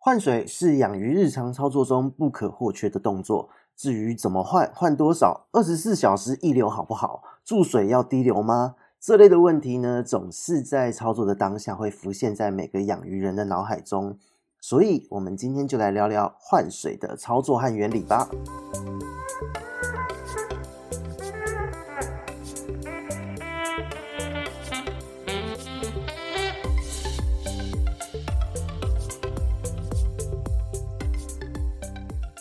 换水是养鱼日常操作中不可或缺的动作。至于怎么换、换多少、二十四小时一流好不好？注水要滴流吗？这类的问题呢，总是在操作的当下会浮现在每个养鱼人的脑海中。所以，我们今天就来聊聊换水的操作和原理吧。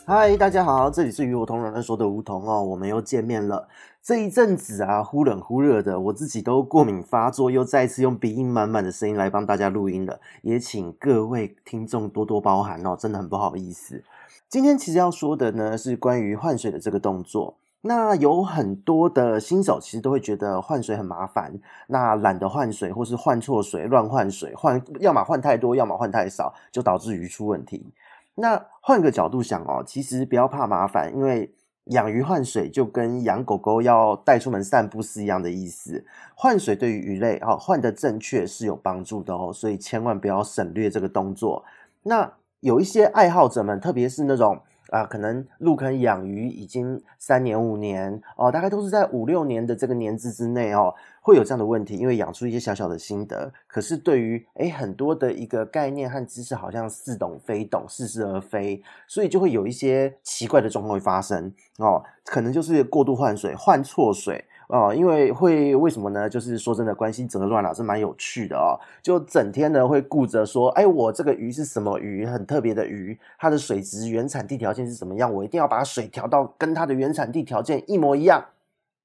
嗨，大家好，这里是与我同人人说的梧桐哦，我们又见面了。这一阵子啊，忽冷忽热的，我自己都过敏发作，又再次用鼻音满满的声音来帮大家录音了，也请各位听众多多包涵哦，真的很不好意思。今天其实要说的呢，是关于换水的这个动作。那有很多的新手其实都会觉得换水很麻烦，那懒得换水，或是换错水、乱换水，换要么换太多，要么换太少，就导致鱼出问题。那换个角度想哦，其实不要怕麻烦，因为养鱼换水就跟养狗狗要带出门散步是一样的意思。换水对于鱼类哦，换的正确是有帮助的哦，所以千万不要省略这个动作。那有一些爱好者们，特别是那种。啊，可能入坑养鱼已经三年五年哦，大概都是在五六年的这个年资之内哦，会有这样的问题，因为养出一些小小的心得，可是对于诶很多的一个概念和知识，好像似懂非懂，似是而非，所以就会有一些奇怪的状况会发生哦，可能就是过度换水，换错水。哦，因为会为什么呢？就是说真的，关系则乱了，是蛮有趣的哦。就整天呢会顾着说，哎，我这个鱼是什么鱼，很特别的鱼，它的水质原产地条件是怎么样？我一定要把水调到跟它的原产地条件一模一样，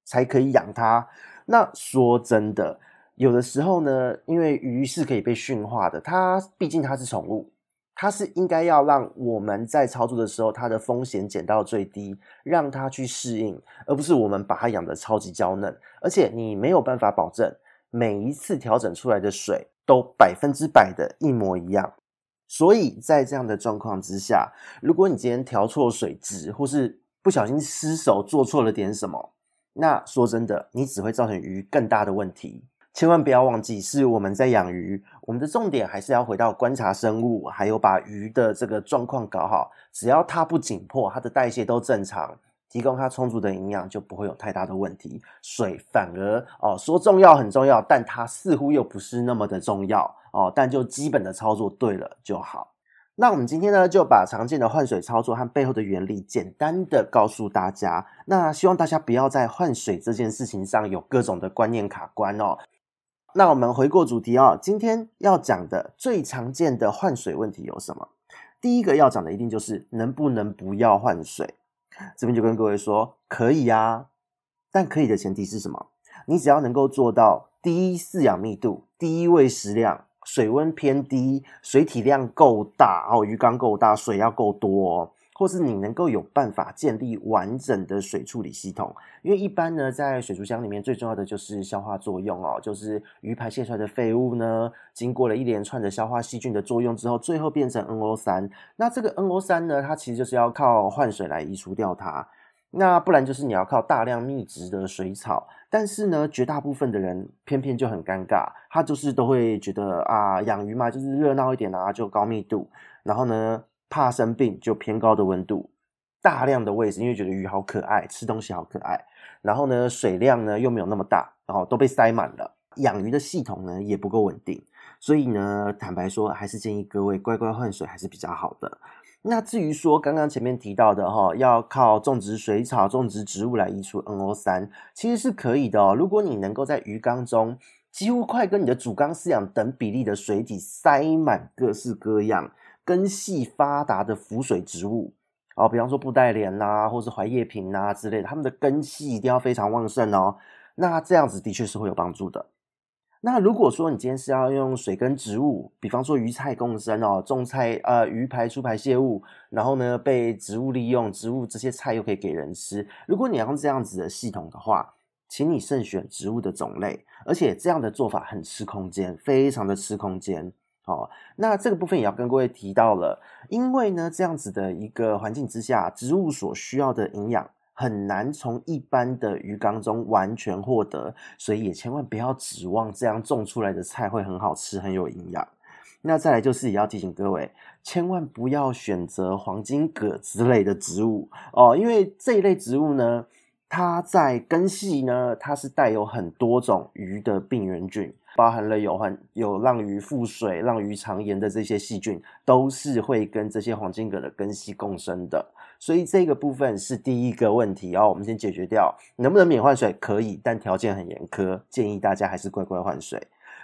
才可以养它。那说真的，有的时候呢，因为鱼是可以被驯化的，它毕竟它是宠物。它是应该要让我们在操作的时候，它的风险减到最低，让它去适应，而不是我们把它养得超级娇嫩。而且你没有办法保证每一次调整出来的水都百分之百的一模一样。所以在这样的状况之下，如果你今天调错水质，或是不小心失手做错了点什么，那说真的，你只会造成鱼更大的问题。千万不要忘记，是我们在养鱼，我们的重点还是要回到观察生物，还有把鱼的这个状况搞好。只要它不紧迫，它的代谢都正常，提供它充足的营养，就不会有太大的问题。水反而哦，说重要很重要，但它似乎又不是那么的重要哦。但就基本的操作对了就好。那我们今天呢，就把常见的换水操作和背后的原理简单的告诉大家。那希望大家不要在换水这件事情上有各种的观念卡关哦。那我们回过主题哦，今天要讲的最常见的换水问题有什么？第一个要讲的一定就是能不能不要换水。这边就跟各位说，可以啊，但可以的前提是什么？你只要能够做到低饲养密度、低喂食量。水温偏低，水体量够大哦，鱼缸够大，水要够多，或是你能够有办法建立完整的水处理系统。因为一般呢，在水族箱里面最重要的就是消化作用哦，就是鱼排泄出来的废物呢，经过了一连串的消化细菌的作用之后，最后变成 NO 三。那这个 NO 三呢，它其实就是要靠换水来移除掉它。那不然就是你要靠大量密植的水草，但是呢，绝大部分的人偏偏就很尴尬，他就是都会觉得啊，养鱼嘛，就是热闹一点啊，就高密度，然后呢，怕生病就偏高的温度，大量的喂食，因为觉得鱼好可爱，吃东西好可爱，然后呢，水量呢又没有那么大，然后都被塞满了，养鱼的系统呢也不够稳定，所以呢，坦白说，还是建议各位乖乖换水还是比较好的。那至于说刚刚前面提到的哈，要靠种植水草、种植植物来移除 NO 三，其实是可以的哦。如果你能够在鱼缸中几乎快跟你的主缸饲养等比例的水体塞满各式各样根系发达的浮水植物，哦，比方说布袋莲呐，或是槐叶萍呐之类的，它们的根系一定要非常旺盛哦。那这样子的确是会有帮助的。那如果说你今天是要用水跟植物，比方说鱼菜共生哦，种菜呃鱼排出排泄物，然后呢被植物利用，植物这些菜又可以给人吃。如果你要用这样子的系统的话，请你慎选植物的种类，而且这样的做法很吃空间，非常的吃空间哦。那这个部分也要跟各位提到了，因为呢这样子的一个环境之下，植物所需要的营养。很难从一般的鱼缸中完全获得，所以也千万不要指望这样种出来的菜会很好吃、很有营养。那再来就是也要提醒各位，千万不要选择黄金葛之类的植物哦，因为这一类植物呢，它在根系呢，它是带有很多种鱼的病原菌，包含了有很有让鱼腹水、让鱼肠炎的这些细菌，都是会跟这些黄金葛的根系共生的。所以这个部分是第一个问题哦，我们先解决掉。能不能免换水？可以，但条件很严苛，建议大家还是乖乖换水。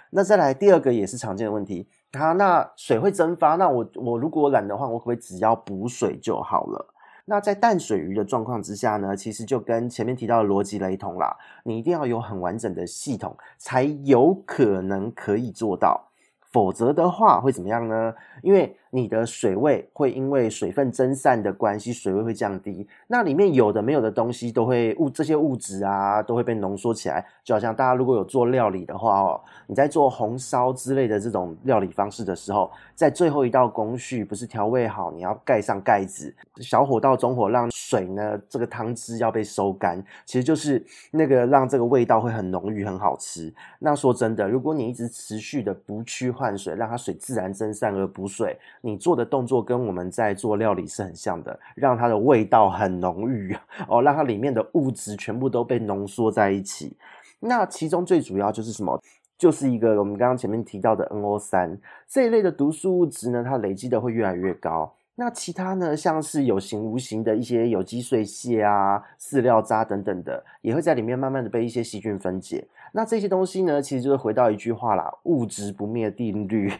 那再来第二个也是常见的问题，它那水会蒸发，那我我如果懒的话，我可不可以只要补水就好了？那在淡水鱼的状况之下呢，其实就跟前面提到的逻辑雷同啦，你一定要有很完整的系统，才有可能可以做到，否则的话会怎么样呢？因为你的水位会因为水分蒸散的关系，水位会降低。那里面有的没有的东西都会物这些物质啊，都会被浓缩起来。就好像大家如果有做料理的话哦，你在做红烧之类的这种料理方式的时候，在最后一道工序不是调味好，你要盖上盖子，小火到中火让水呢这个汤汁要被收干，其实就是那个让这个味道会很浓郁，很好吃。那说真的，如果你一直持续的不去换水，让它水自然蒸散而不水，你做的动作跟我们在做料理是很像的，让它的味道很浓郁哦，让它里面的物质全部都被浓缩在一起。那其中最主要就是什么？就是一个我们刚刚前面提到的 NO3 这一类的毒素物质呢，它累积的会越来越高。那其他呢，像是有形无形的一些有机碎屑啊、饲料渣等等的，也会在里面慢慢的被一些细菌分解。那这些东西呢，其实就是回到一句话啦：物质不灭定律。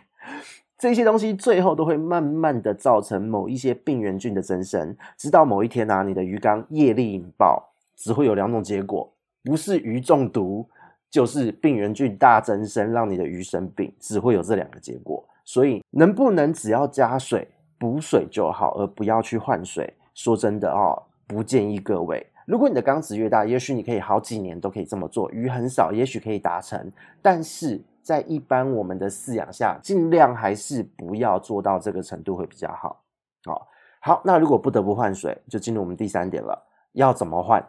这些东西最后都会慢慢的造成某一些病原菌的增生，直到某一天啊，你的鱼缸业力引爆，只会有两种结果，不是鱼中毒，就是病原菌大增生，让你的鱼生病，只会有这两个结果。所以能不能只要加水补水就好，而不要去换水？说真的哦，不建议各位。如果你的缸子越大，也许你可以好几年都可以这么做，鱼很少，也许可以达成，但是。在一般我们的饲养下，尽量还是不要做到这个程度会比较好。哦，好，那如果不得不换水，就进入我们第三点了，要怎么换？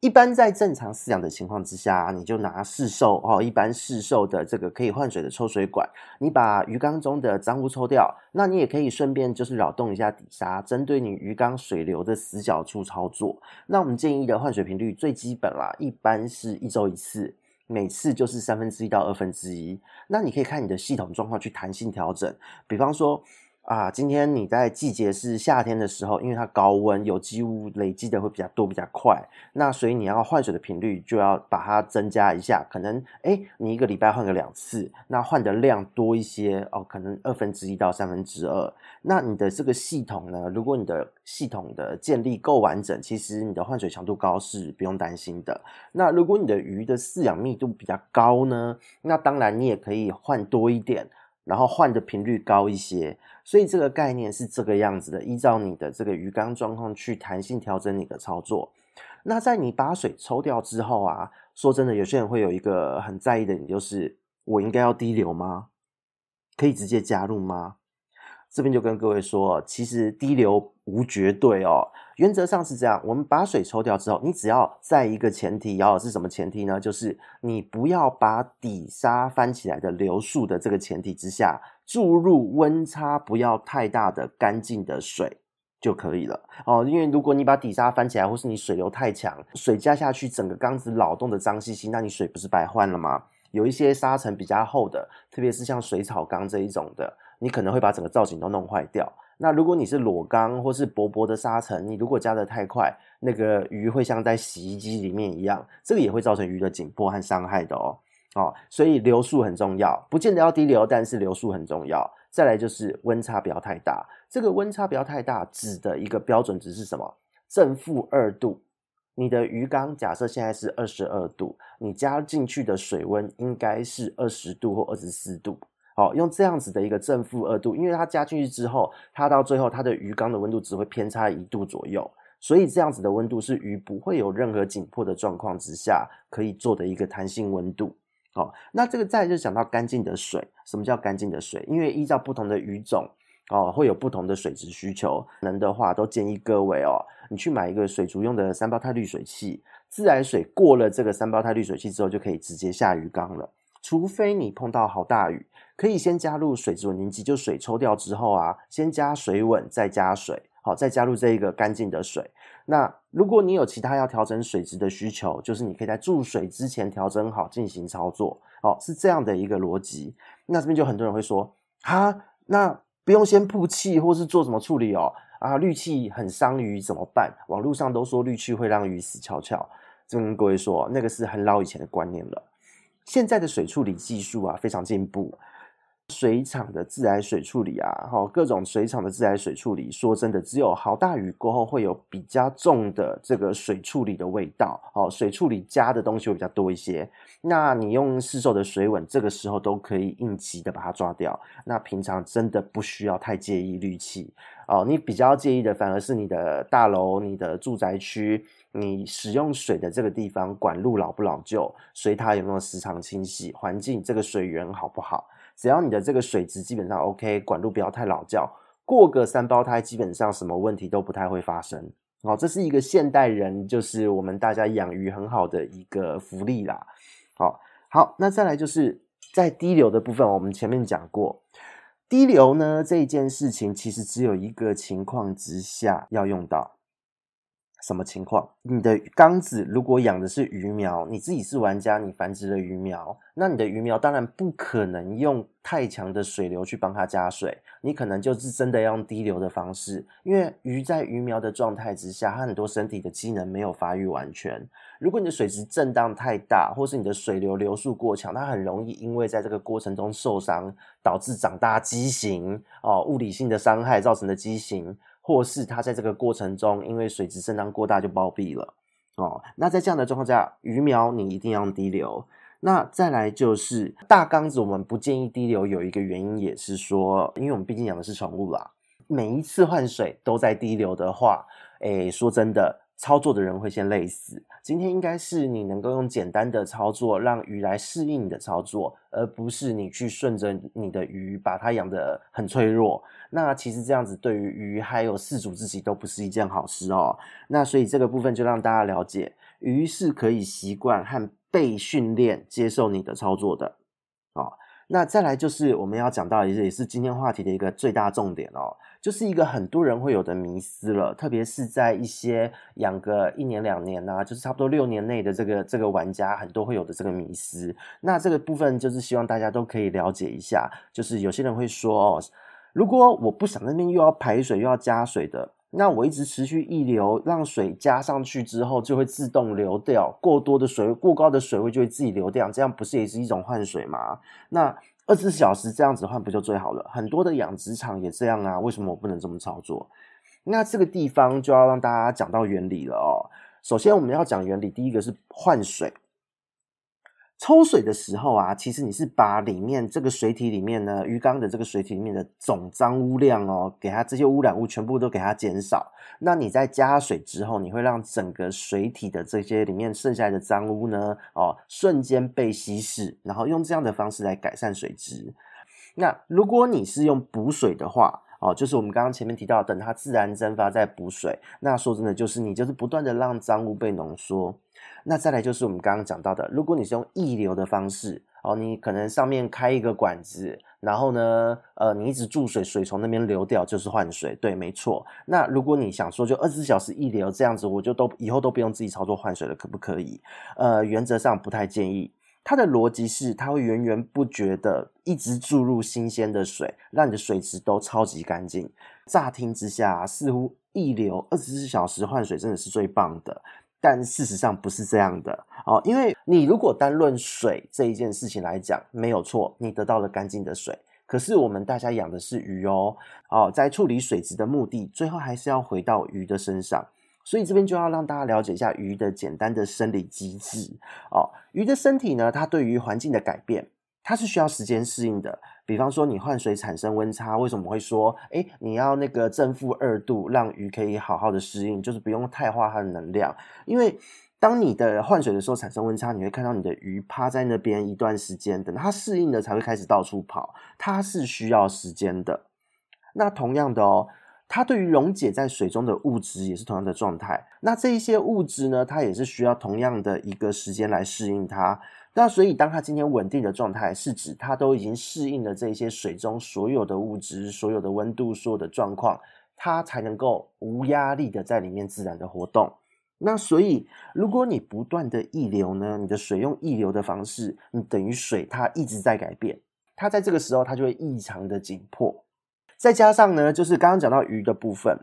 一般在正常饲养的情况之下，你就拿市售哦，一般市售的这个可以换水的抽水管，你把鱼缸中的脏污抽掉，那你也可以顺便就是扰动一下底沙，针对你鱼缸水流的死角处操作。那我们建议的换水频率最基本啦，一般是一周一次。每次就是三分之一到二分之一，那你可以看你的系统状况去弹性调整，比方说。啊，今天你在季节是夏天的时候，因为它高温，有机物累积的会比较多，比较快。那所以你要换水的频率就要把它增加一下，可能诶，你一个礼拜换个两次，那换的量多一些哦，可能二分之一到三分之二。那你的这个系统呢，如果你的系统的建立够完整，其实你的换水强度高是不用担心的。那如果你的鱼的饲养密度比较高呢，那当然你也可以换多一点。然后换的频率高一些，所以这个概念是这个样子的，依照你的这个鱼缸状况去弹性调整你的操作。那在你把水抽掉之后啊，说真的，有些人会有一个很在意的点，就是我应该要滴流吗？可以直接加入吗？这边就跟各位说，其实滴流无绝对哦。原则上是这样，我们把水抽掉之后，你只要在一个前提，要是什么前提呢？就是你不要把底沙翻起来的流速的这个前提之下，注入温差不要太大的干净的水就可以了哦。因为如果你把底沙翻起来，或是你水流太强，水加下去，整个缸子扰动的脏兮兮，那你水不是白换了吗？有一些沙层比较厚的，特别是像水草缸这一种的。你可能会把整个造景都弄坏掉。那如果你是裸缸或是薄薄的沙层，你如果加得太快，那个鱼会像在洗衣机里面一样，这个也会造成鱼的紧迫和伤害的哦。哦，所以流速很重要，不见得要低流，但是流速很重要。再来就是温差不要太大，这个温差不要太大指的一个标准值是什么？正负二度。你的鱼缸假设现在是二十二度，你加进去的水温应该是二十度或二十四度。好，用这样子的一个正负二度，因为它加进去之后，它到最后它的鱼缸的温度只会偏差一度左右，所以这样子的温度是鱼不会有任何紧迫的状况之下可以做的一个弹性温度。好，那这个再就讲到干净的水，什么叫干净的水？因为依照不同的鱼种哦，会有不同的水质需求，能的话都建议各位哦，你去买一个水族用的三胞胎滤水器，自来水过了这个三胞胎滤水器之后，就可以直接下鱼缸了，除非你碰到好大雨。可以先加入水质稳定剂，就水抽掉之后啊，先加水稳，再加水，好，再加入这一个干净的水。那如果你有其他要调整水质的需求，就是你可以在注水之前调整好进行操作，哦，是这样的一个逻辑。那这边就很多人会说，哈，那不用先曝气或是做什么处理哦？啊，氯气很伤鱼怎么办？网络上都说氯气会让鱼死翘翘，就跟各位说，那个是很老以前的观念了。现在的水处理技术啊，非常进步。水厂的自来水处理啊，哈，各种水厂的自来水处理，说真的，只有好大雨过后会有比较重的这个水处理的味道，哦，水处理加的东西会比较多一些。那你用市售的水稳，这个时候都可以应急的把它抓掉。那平常真的不需要太介意氯气哦，你比较介意的反而是你的大楼、你的住宅区，你使用水的这个地方管路老不老旧，水塔有没有时常清洗，环境这个水源好不好？只要你的这个水质基本上 OK，管路不要太老旧，过个三胞胎基本上什么问题都不太会发生。好，这是一个现代人就是我们大家养鱼很好的一个福利啦。好，好，那再来就是在滴流的部分，我们前面讲过，滴流呢这一件事情其实只有一个情况之下要用到。什么情况？你的缸子如果养的是鱼苗，你自己是玩家，你繁殖了鱼苗，那你的鱼苗当然不可能用太强的水流去帮它加水，你可能就是真的要用滴流的方式，因为鱼在鱼苗的状态之下，它很多身体的机能没有发育完全。如果你的水质震荡太大，或是你的水流流速过强，它很容易因为在这个过程中受伤，导致长大畸形哦，物理性的伤害造成的畸形。或是它在这个过程中，因为水质震荡过大就暴毙了哦。那在这样的状况下，鱼苗你一定要用滴流。那再来就是大缸子，我们不建议滴流，有一个原因也是说，因为我们毕竟养的是宠物啦，每一次换水都在滴流的话，诶，说真的。操作的人会先累死。今天应该是你能够用简单的操作让鱼来适应你的操作，而不是你去顺着你的鱼把它养得很脆弱。那其实这样子对于鱼还有饲主自己都不是一件好事哦。那所以这个部分就让大家了解，鱼是可以习惯和被训练接受你的操作的。哦，那再来就是我们要讲到的也是今天话题的一个最大重点哦。就是一个很多人会有的迷思了，特别是在一些养个一年两年啊，就是差不多六年内的这个这个玩家，很多会有的这个迷思。那这个部分就是希望大家都可以了解一下。就是有些人会说哦，如果我不想那边又要排水又要加水的，那我一直持续溢流，让水加上去之后就会自动流掉，过多的水位过高的水位就会自己流掉，这样不是也是一种换水吗？那。二十四小时这样子换不就最好了？很多的养殖场也这样啊，为什么我不能这么操作？那这个地方就要让大家讲到原理了哦。首先我们要讲原理，第一个是换水。抽水的时候啊，其实你是把里面这个水体里面呢，鱼缸的这个水体里面的总脏污量哦，给它这些污染物全部都给它减少。那你在加水之后，你会让整个水体的这些里面剩下的脏污呢，哦，瞬间被稀释，然后用这样的方式来改善水质。那如果你是用补水的话，哦，就是我们刚刚前面提到，等它自然蒸发再补水。那说真的，就是你就是不断的让脏污被浓缩。那再来就是我们刚刚讲到的，如果你是用溢流的方式，哦，你可能上面开一个管子，然后呢，呃，你一直注水，水从那边流掉，就是换水。对，没错。那如果你想说就二十四小时溢流这样子，我就都以后都不用自己操作换水了，可不可以？呃，原则上不太建议。它的逻辑是，它会源源不绝的一直注入新鲜的水，让你的水池都超级干净。乍听之下，似乎一流二十四小时换水真的是最棒的，但事实上不是这样的哦。因为你如果单论水这一件事情来讲，没有错，你得到了干净的水。可是我们大家养的是鱼哦，哦，在处理水质的目的，最后还是要回到鱼的身上。所以这边就要让大家了解一下鱼的简单的生理机制哦。鱼的身体呢，它对于环境的改变，它是需要时间适应的。比方说，你换水产生温差，为什么会说，诶，你要那个正负二度，让鱼可以好好的适应，就是不用太花它的能量。因为当你的换水的时候产生温差，你会看到你的鱼趴在那边一段时间，等它适应了才会开始到处跑，它是需要时间的。那同样的哦。它对于溶解在水中的物质也是同样的状态。那这一些物质呢，它也是需要同样的一个时间来适应它。那所以，当它今天稳定的状态，是指它都已经适应了这些水中所有的物质、所有的温度、所有的状况，它才能够无压力的在里面自然的活动。那所以，如果你不断的溢流呢，你的水用溢流的方式，你等于水它一直在改变，它在这个时候它就会异常的紧迫。再加上呢，就是刚刚讲到鱼的部分，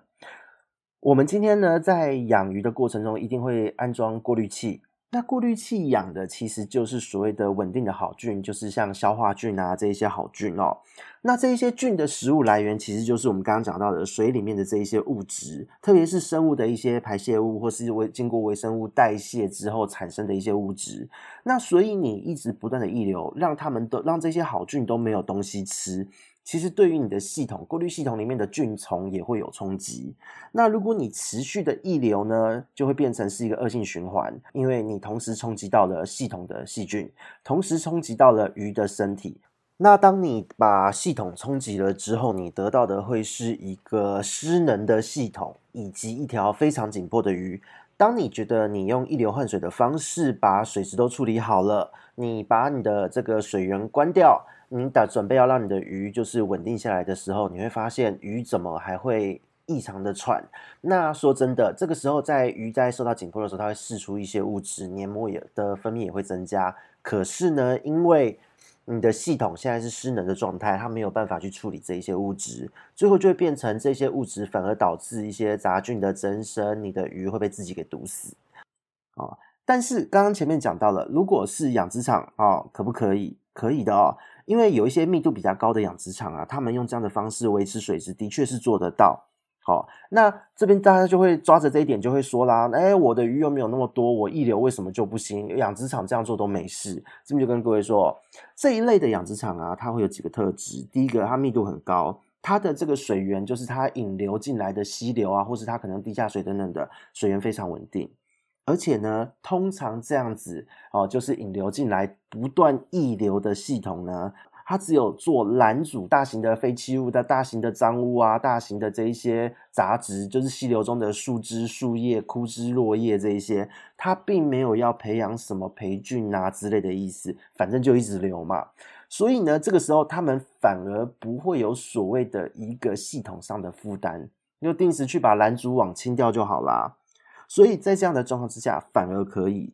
我们今天呢在养鱼的过程中，一定会安装过滤器。那过滤器养的其实就是所谓的稳定的好菌，就是像消化菌啊这一些好菌哦。那这一些菌的食物来源，其实就是我们刚刚讲到的水里面的这一些物质，特别是生物的一些排泄物，或是微经过微生物代谢之后产生的一些物质。那所以你一直不断的溢流，让他们都让这些好菌都没有东西吃。其实对于你的系统，过滤系统里面的菌虫也会有冲击。那如果你持续的溢流呢，就会变成是一个恶性循环，因为你同时冲击到了系统的细菌，同时冲击到了鱼的身体。那当你把系统冲击了之后，你得到的会是一个失能的系统，以及一条非常紧迫的鱼。当你觉得你用一流换水的方式把水质都处理好了，你把你的这个水源关掉。你打准备要让你的鱼就是稳定下来的时候，你会发现鱼怎么还会异常的喘？那说真的，这个时候在鱼在受到紧迫的时候，它会释出一些物质，黏膜也的分泌也会增加。可是呢，因为你的系统现在是失能的状态，它没有办法去处理这一些物质，最后就会变成这些物质反而导致一些杂菌的增生，你的鱼会被自己给毒死。哦，但是刚刚前面讲到了，如果是养殖场哦，可不可以？可以的哦。因为有一些密度比较高的养殖场啊，他们用这样的方式维持水质，的确是做得到。好，那这边大家就会抓着这一点，就会说啦，哎，我的鱼又没有那么多，我溢流为什么就不行？养殖场这样做都没事。这边就跟各位说，这一类的养殖场啊，它会有几个特质。第一个，它密度很高，它的这个水源就是它引流进来的溪流啊，或是它可能地下水等等的水源非常稳定。而且呢，通常这样子哦，就是引流进来不断溢流的系统呢，它只有做拦阻大型的废弃物的大型的脏污啊，大型的这一些杂质，就是溪流中的树枝、树叶、枯枝、落叶这一些，它并没有要培养什么培菌啊之类的意思，反正就一直流嘛。所以呢，这个时候他们反而不会有所谓的一个系统上的负担，就定时去把拦阻网清掉就好啦。所以在这样的状况之下，反而可以。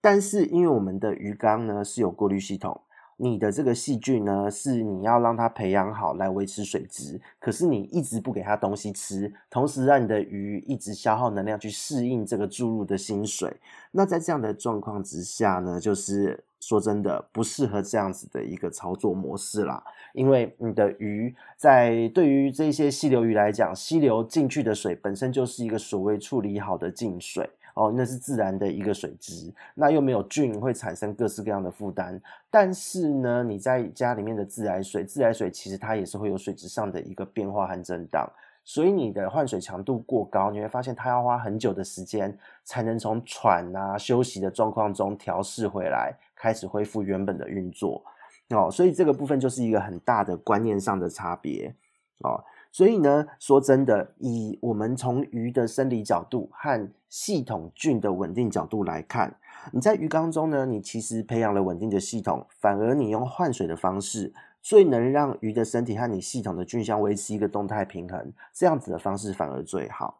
但是因为我们的鱼缸呢是有过滤系统，你的这个细菌呢是你要让它培养好来维持水质，可是你一直不给它东西吃，同时让你的鱼一直消耗能量去适应这个注入的新水。那在这样的状况之下呢，就是。说真的，不适合这样子的一个操作模式啦，因为你的鱼在对于这些溪流鱼来讲，溪流进去的水本身就是一个所谓处理好的净水哦，那是自然的一个水质，那又没有菌会产生各式各样的负担。但是呢，你在家里面的自来水，自来水其实它也是会有水质上的一个变化和震荡。所以你的换水强度过高，你会发现它要花很久的时间才能从喘啊休息的状况中调试回来，开始恢复原本的运作哦。所以这个部分就是一个很大的观念上的差别哦。所以呢，说真的，以我们从鱼的生理角度和系统菌的稳定角度来看，你在鱼缸中呢，你其实培养了稳定的系统，反而你用换水的方式。最能让鱼的身体和你系统的菌相维持一个动态平衡，这样子的方式反而最好。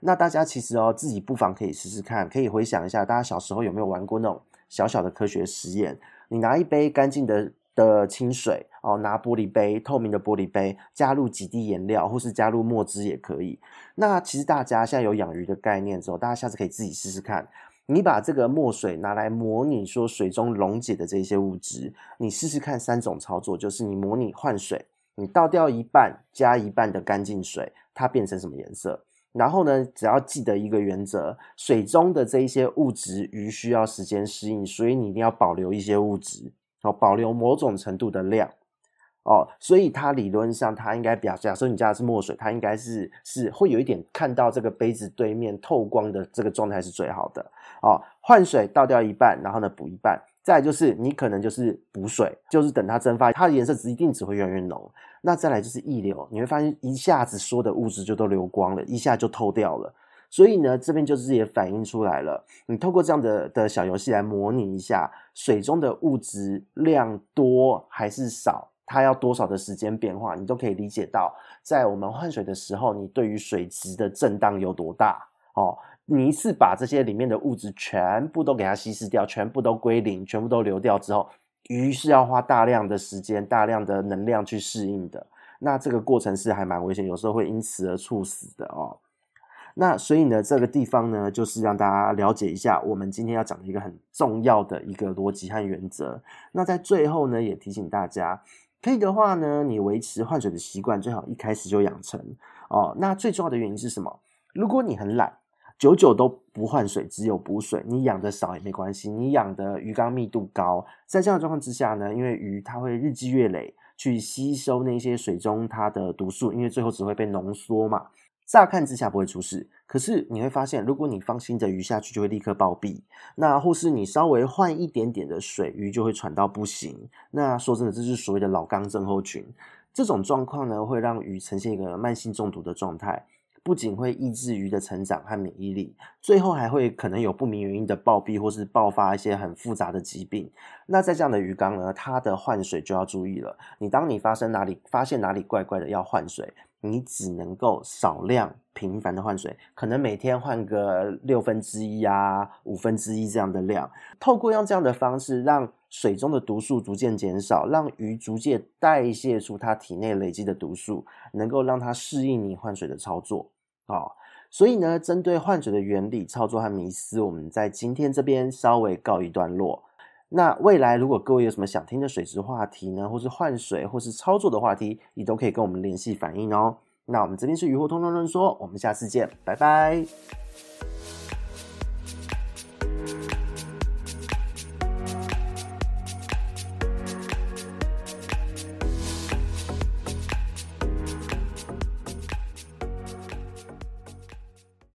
那大家其实哦，自己不妨可以试试看，可以回想一下，大家小时候有没有玩过那种小小的科学实验？你拿一杯干净的的清水哦，拿玻璃杯，透明的玻璃杯，加入几滴颜料，或是加入墨汁也可以。那其实大家现在有养鱼的概念之后，大家下次可以自己试试看。你把这个墨水拿来模拟说水中溶解的这些物质，你试试看三种操作，就是你模拟换水，你倒掉一半，加一半的干净水，它变成什么颜色？然后呢，只要记得一个原则，水中的这一些物质，鱼需要时间适应，所以你一定要保留一些物质，哦，保留某种程度的量。哦，所以它理论上它应该表，假设你加的是墨水，它应该是是会有一点看到这个杯子对面透光的这个状态是最好的。哦，换水倒掉一半，然后呢补一半，再就是你可能就是补水，就是等它蒸发，它的颜色只一定只会越来越浓。那再来就是溢流，你会发现一下子所有的物质就都流光了，一下就透掉了。所以呢，这边就是也反映出来了。你透过这样的的小游戏来模拟一下水中的物质量多还是少，它要多少的时间变化，你都可以理解到，在我们换水的时候，你对于水质的震荡有多大哦。你一次把这些里面的物质全部都给它稀释掉，全部都归零，全部都流掉之后，鱼是要花大量的时间、大量的能量去适应的。那这个过程是还蛮危险，有时候会因此而猝死的哦。那所以呢，这个地方呢，就是让大家了解一下我们今天要讲的一个很重要的一个逻辑和原则。那在最后呢，也提醒大家，可以的话呢，你维持换水的习惯，最好一开始就养成哦。那最重要的原因是什么？如果你很懒，久久都不换水，只有补水，你养的少也没关系，你养的鱼缸密度高，在这样的状况之下呢，因为鱼它会日积月累。去吸收那些水中它的毒素，因为最后只会被浓缩嘛。乍看之下不会出事，可是你会发现，如果你放心的鱼下去，就会立刻暴毙。那或是你稍微换一点点的水，鱼就会喘到不行。那说真的，这是所谓的老缸症候群。这种状况呢，会让鱼呈现一个慢性中毒的状态。不仅会抑制鱼的成长和免疫力，最后还会可能有不明原因的暴毙，或是爆发一些很复杂的疾病。那在这样的鱼缸呢，它的换水就要注意了。你当你发生哪里发现哪里怪怪的要换水，你只能够少量频繁的换水，可能每天换个六分之一啊、五分之一这样的量。透过用这样的方式，让水中的毒素逐渐减少，让鱼逐渐代谢出它体内累积的毒素，能够让它适应你换水的操作。哦，所以呢，针对换水的原理、操作和迷思，我们在今天这边稍微告一段落。那未来如果各位有什么想听的水质话题呢，或是换水，或是操作的话题，你都可以跟我们联系反映哦。那我们这边是鱼活通通论说，我们下次见，拜拜。